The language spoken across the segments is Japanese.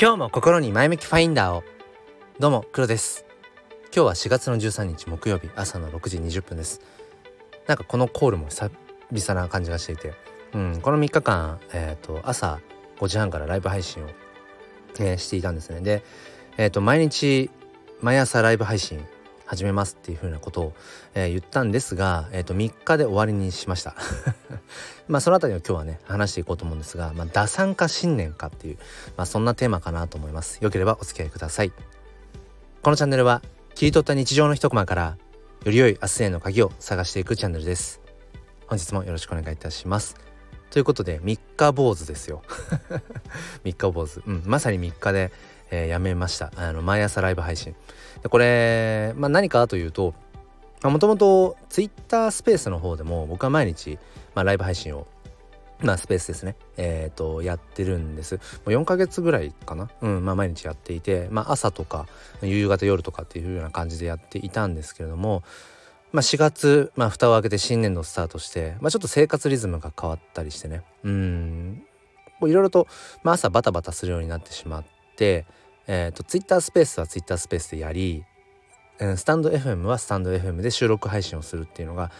今日も心に前向きファインダーを。どうも黒です。今日は4月の13日木曜日朝の6時20分です。なんかこのコールも久々な感じがしていて、うん、この3日間、えーと、朝5時半からライブ配信を、えー、していたんですね。で、えーと毎日毎朝ライブ配信始めますっていうふうなことを、えー、言ったんですが、えー、と3日で終わりにしました。まあそのあたりを今日はね話していこうと思うんですが、まあ、打算か信念かっていう、まあ、そんなテーマかなと思います。よければお付き合いください。このチャンネルは切り取った日常の一コマからより良い明日への鍵を探していくチャンネルです。本日もよろしくお願いいたします。ということで3日坊主ですよ。3日坊主。うんまさに3日で、えー、やめましたあの毎朝ライブ配信でこれ、まあ、何かというともともと Twitter スペースの方でも僕は毎日、まあ、ライブ配信をまあスペースですね。えっ、ー、と、やってるんです。もう4ヶ月ぐらいかな？うん、まあ毎日やっていて、まあ朝とか夕方夜とかっていうような感じでやっていたんですけれども、まあ4月、まあ蓋を開けて新年度スタートして、まあちょっと生活リズムが変わったりしてね。うん、いろいろと、まあ朝バタバタするようになってしまって、えっ、ー、と、Twitter スペースは Twitter スペースでやり、スタンド FM はスタンド FM で収録配信をするっていうのが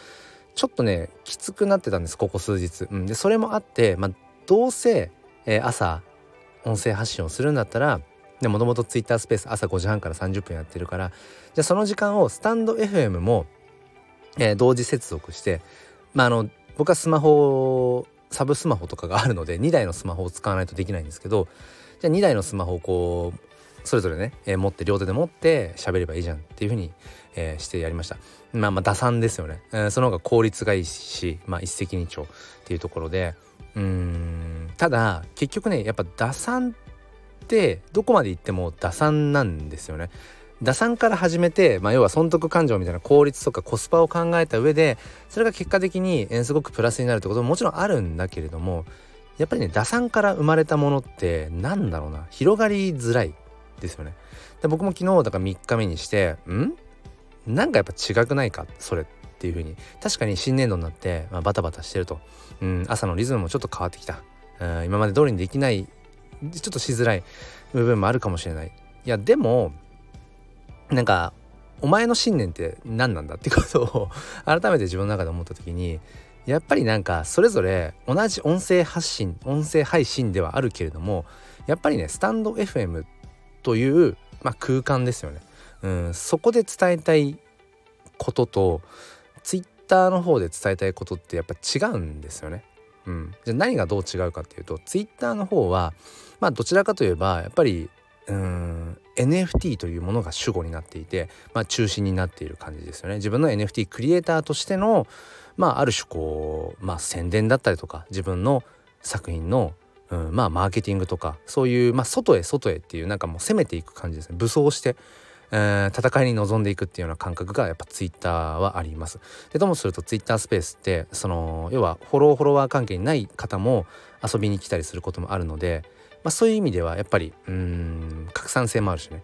ちょっとねきつくなってたんですここ数日、うん、でそれもあって、まあ、どうせ、えー、朝音声発信をするんだったらもともと Twitter スペース朝5時半から30分やってるからじゃあその時間をスタンド FM も、えー、同時接続してまああの僕はスマホサブスマホとかがあるので2台のスマホを使わないとできないんですけどじゃあ2台のスマホをこうそれぞれね、えー、持って両手で持って喋ればいいじゃんっていう風に、えー、してやりました。まあまあ打算ですよね、えー、その方が効率がいいしまあ一石二鳥っていうところで。うんただ結局ねやっぱ打算ってどこまで行っても打算なんですよね。打算から始めて、まあ、要は損得感情みたいな効率とかコスパを考えた上でそれが結果的にすごくプラスになるってことももちろんあるんだけれどもやっぱりね打算から生まれたものってなんだろうな。広がりづらい。ですよね。で僕も昨日だから3日目にしてん？なんかやっぱ違くないか？それっていう風に。確かに新年度になって、まあ、バタバタしてると、うん、朝のリズムもちょっと変わってきた、うん、今まで通りにできないちょっとしづらい部分もあるかもしれない。いやでもなんかお前の信念って何なんだってことを 改めて自分の中で思った時にやっぱりなんかそれぞれ同じ音声発信音声配信ではあるけれどもやっぱりねスタンド FM っという、まあ、空間ですよね。うん、そこで伝えたいこととツイッターの方で伝えたいことってやっぱ違うんですよね。うん、じゃあ何がどう違うかっていうとツイッターの方はまあどちらかといえばやっぱりうん NFT というものが主語になっていて、まあ、中心になっている感じですよね。自分の NFT クリエイターとしての、まあ、ある種こう、まあ、宣伝だったりとか自分の作品のうん、まあマーケティングとかそういう、まあ、外へ外へっていうなんかもう攻めていく感じですね武装して、えー、戦いに臨んでいくっていうような感覚がやっぱツイッターはあります。でともするとツイッタースペースってその要はフォローフォロワー関係にない方も遊びに来たりすることもあるので、まあ、そういう意味ではやっぱりうん拡散性もあるしね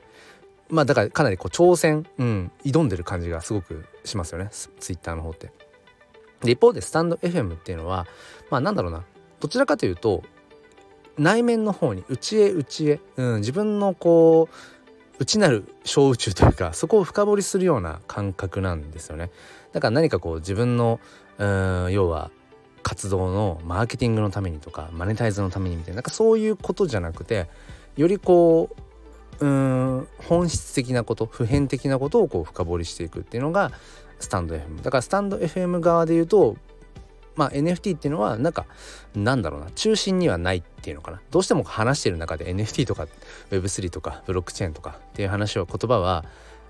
まあだからかなりこう挑戦、うん、挑んでる感じがすごくしますよねツイッターの方って。で一方でスタンド FM っていうのはまあなんだろうなどちらかというと内面の方に内へ内へ、うん、自分のこう内なる小宇宙というかそこを深掘りするような感覚なんですよね。だから何かこう自分のうん要は活動のマーケティングのためにとかマネタイズのためにみたいななんかそういうことじゃなくてよりこううん本質的なこと普遍的なことをこう深掘りしていくっていうのがスタンド FM だからスタンド FM 側で言うとまあ、NFT っていうのはなんかなんだろうな中心にはないっていうのかなどうしても話してる中で NFT とか Web3 とかブロックチェーンとかっていう話を言葉は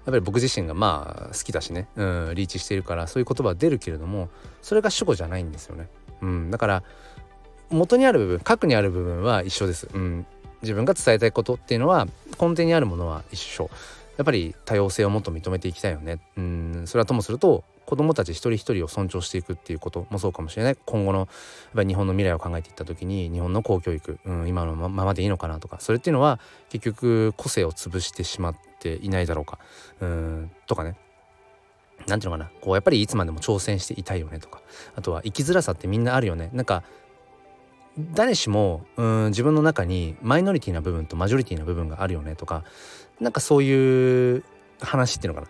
やっぱり僕自身がまあ好きだしね、うん、リーチしているからそういう言葉は出るけれどもそれが主語じゃないんですよね。うん、だから元にある部分核にある部分は一緒です。うん、自分が伝えたいことっていうのは根底にあるものは一緒。やっぱり多様性をもっと認めていきたいよね。うんそれはともすると子どもたち一人一人を尊重していくっていうこともそうかもしれない。今後のやっぱり日本の未来を考えていった時に日本の公教育、うん、今のままでいいのかなとかそれっていうのは結局個性を潰してしまっていないだろうか。うんとかね。なんていうのかな。こうやっぱりいつまでも挑戦していたいよねとか。あとは生きづらさってみんなあるよね。なんか誰しもうん自分の中にマイノリティな部分とマジョリティな部分があるよねとかなんかそういう話っていうのか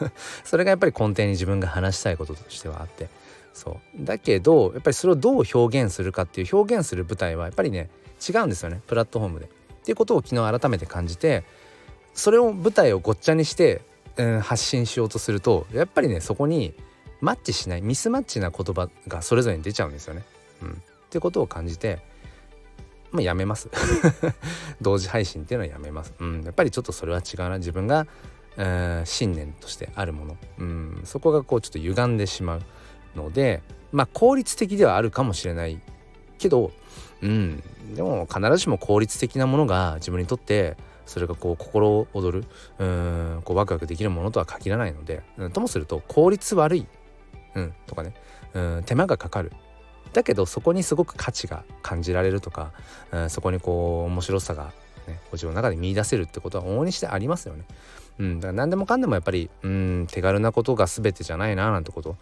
な。それがやっぱり根底に自分が話したいこととしてはあって。そう。だけどやっぱりそれをどう表現するかっていう表現する舞台はやっぱりね違うんですよね。プラットフォームで。っていうことを昨日改めて感じてそれを舞台をごっちゃにして、うん、発信しようとするとやっぱりねそこにマッチしないミスマッチな言葉がそれぞれに出ちゃうんですよね。うん、ってことを感じてまあやめます。同時配信っていうのはやめます。うん、やっぱりちょっとそれは違うな。自分が、信念としてあるもの、うん、そこがこうちょっと歪んでしまうのでまあ効率的ではあるかもしれないけどうんでも必ずしも効率的なものが自分にとってそれがこう心躍るうんこうワクワクできるものとは限らないので、ともすると効率悪い、うん、とかねうん手間がかかるだけどそこにすごく価値が感じられるとか、うん、そこにこう面白さが、ね、自分の中で見出せるってことは往々にしてありますよね。うん、だから何でもかんでもやっぱりうん手軽なことが全てじゃないななんてこと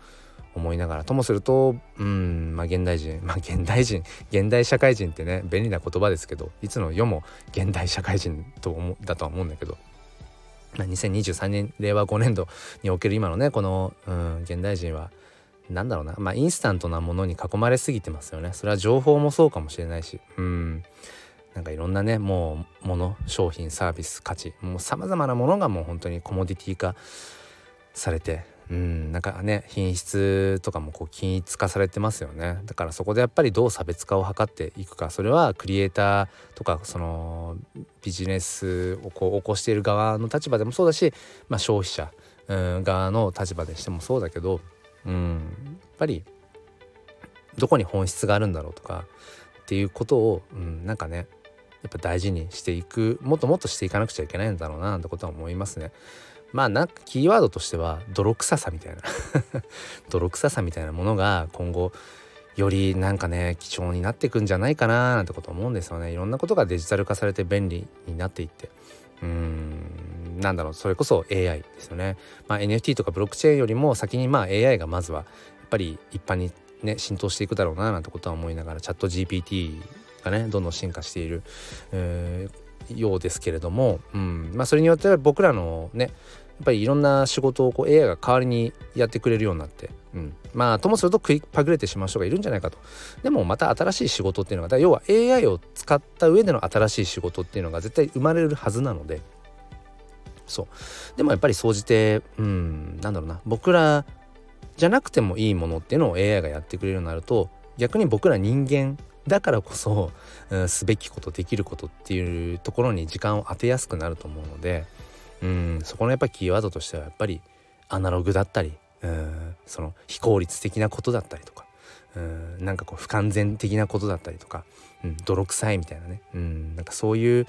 思いながら。ともするとうんまあ現代人まあ現代人現代社会人ってね便利な言葉ですけどいつの世も現代社会人と思だとは思うんだけど、まあ、2023年令和5年度における今のねこのうん現代人は何だろうなまあインスタントなものに囲まれすぎてますよね。それは情報もそうかもしれないし。うん。なんかいろんなねもうもの商品サービス価値もうさまざまなものがもう本当にコモディティ化されてうんなんかね品質とかもこう均一化されてますよね。だからそこでやっぱりどう差別化を図っていくか。それはクリエイターとかそのビジネスをこう起こしている側の立場でもそうだし、まあ、消費者、側の立場でしてもそうだけど、うん、やっぱりどこに本質があるんだろうとかっていうことを、うん、なんかねやっぱ大事にしていくもっともっとしていかなくちゃいけないんだろうななんてことは思いますね。まあなんかキーワードとしては泥臭さみたいな。泥臭さみたいなものが今後よりなんかね貴重になっていくんじゃないかななんてこと思うんですよね。いろんなことがデジタル化されて便利になっていって。うんなんだろう。それこそ AI ですよね、まあ、NFT とかブロックチェーンよりも先にまあ AI がまずはやっぱり一般にね浸透していくだろうななんてことは思いながらチャット GPT がねどんどん進化している、えー、ようですけれども、うん。まあ、それによっては僕らのねやっぱりいろんな仕事をこう AI が代わりにやってくれるようになって、うん、まあともすると食いパグれてしまう人がいるんじゃないかと。でもまた新しい仕事っていうのが要は AI を使った上での新しい仕事っていうのが絶対生まれるはずなので。そう。でもやっぱり総じてうんなんだろうな。僕らじゃなくてもいいものっていうのを AI がやってくれるようになると逆に僕ら人間だからこそ、うん、すべきことできることっていうところに時間を当てやすくなると思うのでうんそこのやっぱキーワードとしてはやっぱりアナログだったりうんその非効率的なことだったりとかうんなんかこう不完全的なことだったりとか、うん、泥臭いみたいなねうんなんかそういう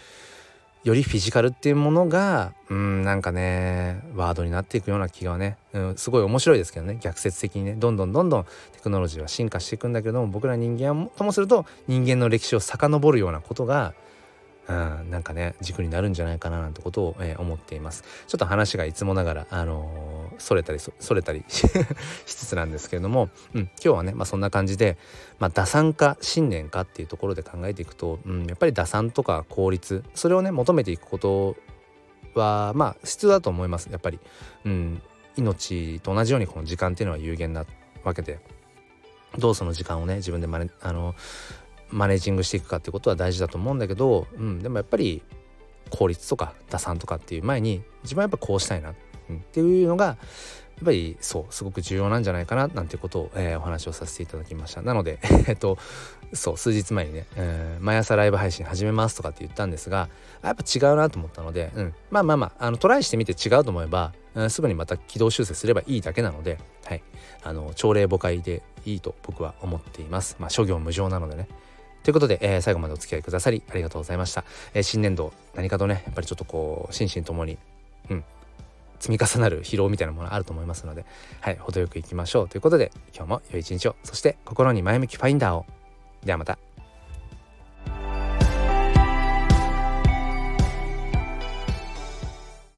よりフィジカルっていうものがうんなんかねワードになっていくような気がね、うん、すごい面白いですけどね。逆説的にね。どんどんどんどんテクノロジーは進化していくんだけども僕ら人間はともすると人間の歴史を遡るようなことがうん、なんかね軸になるんじゃないかななんてことを、えー、思っています。ちょっと話がいつもながらあのー、それたりそれたり しつつなんですけれども、うん、今日はね、まあ、そんな感じで、まあ、打算か信念かっていうところで考えていくと、うん、やっぱり打算とか効率それをね求めていくことはまあ必要だと思いますやっぱり、うん、命と同じようにこの時間っていうのは有限なわけで。どうその時間をね自分でまねあのマネージングしていくかってことは大事だと思うんだけど、うん、でもやっぱり効率とか打算とかっていう前に自分はやっぱこうしたいな、っていうのがやっぱりそうすごく重要なんじゃないかななんてことを、えー、お話をさせていただきました。なので えっとそう数日前にね、えー、毎朝ライブ配信始めますとかって言ったんですがやっぱ違うなと思ったので、うん、まあまあまああのトライしてみて違うと思えば、うん、すぐにまた軌道修正すればいいだけなので、はい、あの朝礼誤解でいいと僕は思っています。まあ諸行無常なのでね。ということで、えー、最後までお付き合いくださりありがとうございました。えー、新年度何かとねやっぱりちょっとこう心身ともにうん。積み重なる疲労みたいなものあると思いますのではい程よくいきましょう。ということで今日も良い一日を。そして心に前向きファインダーを。ではまた。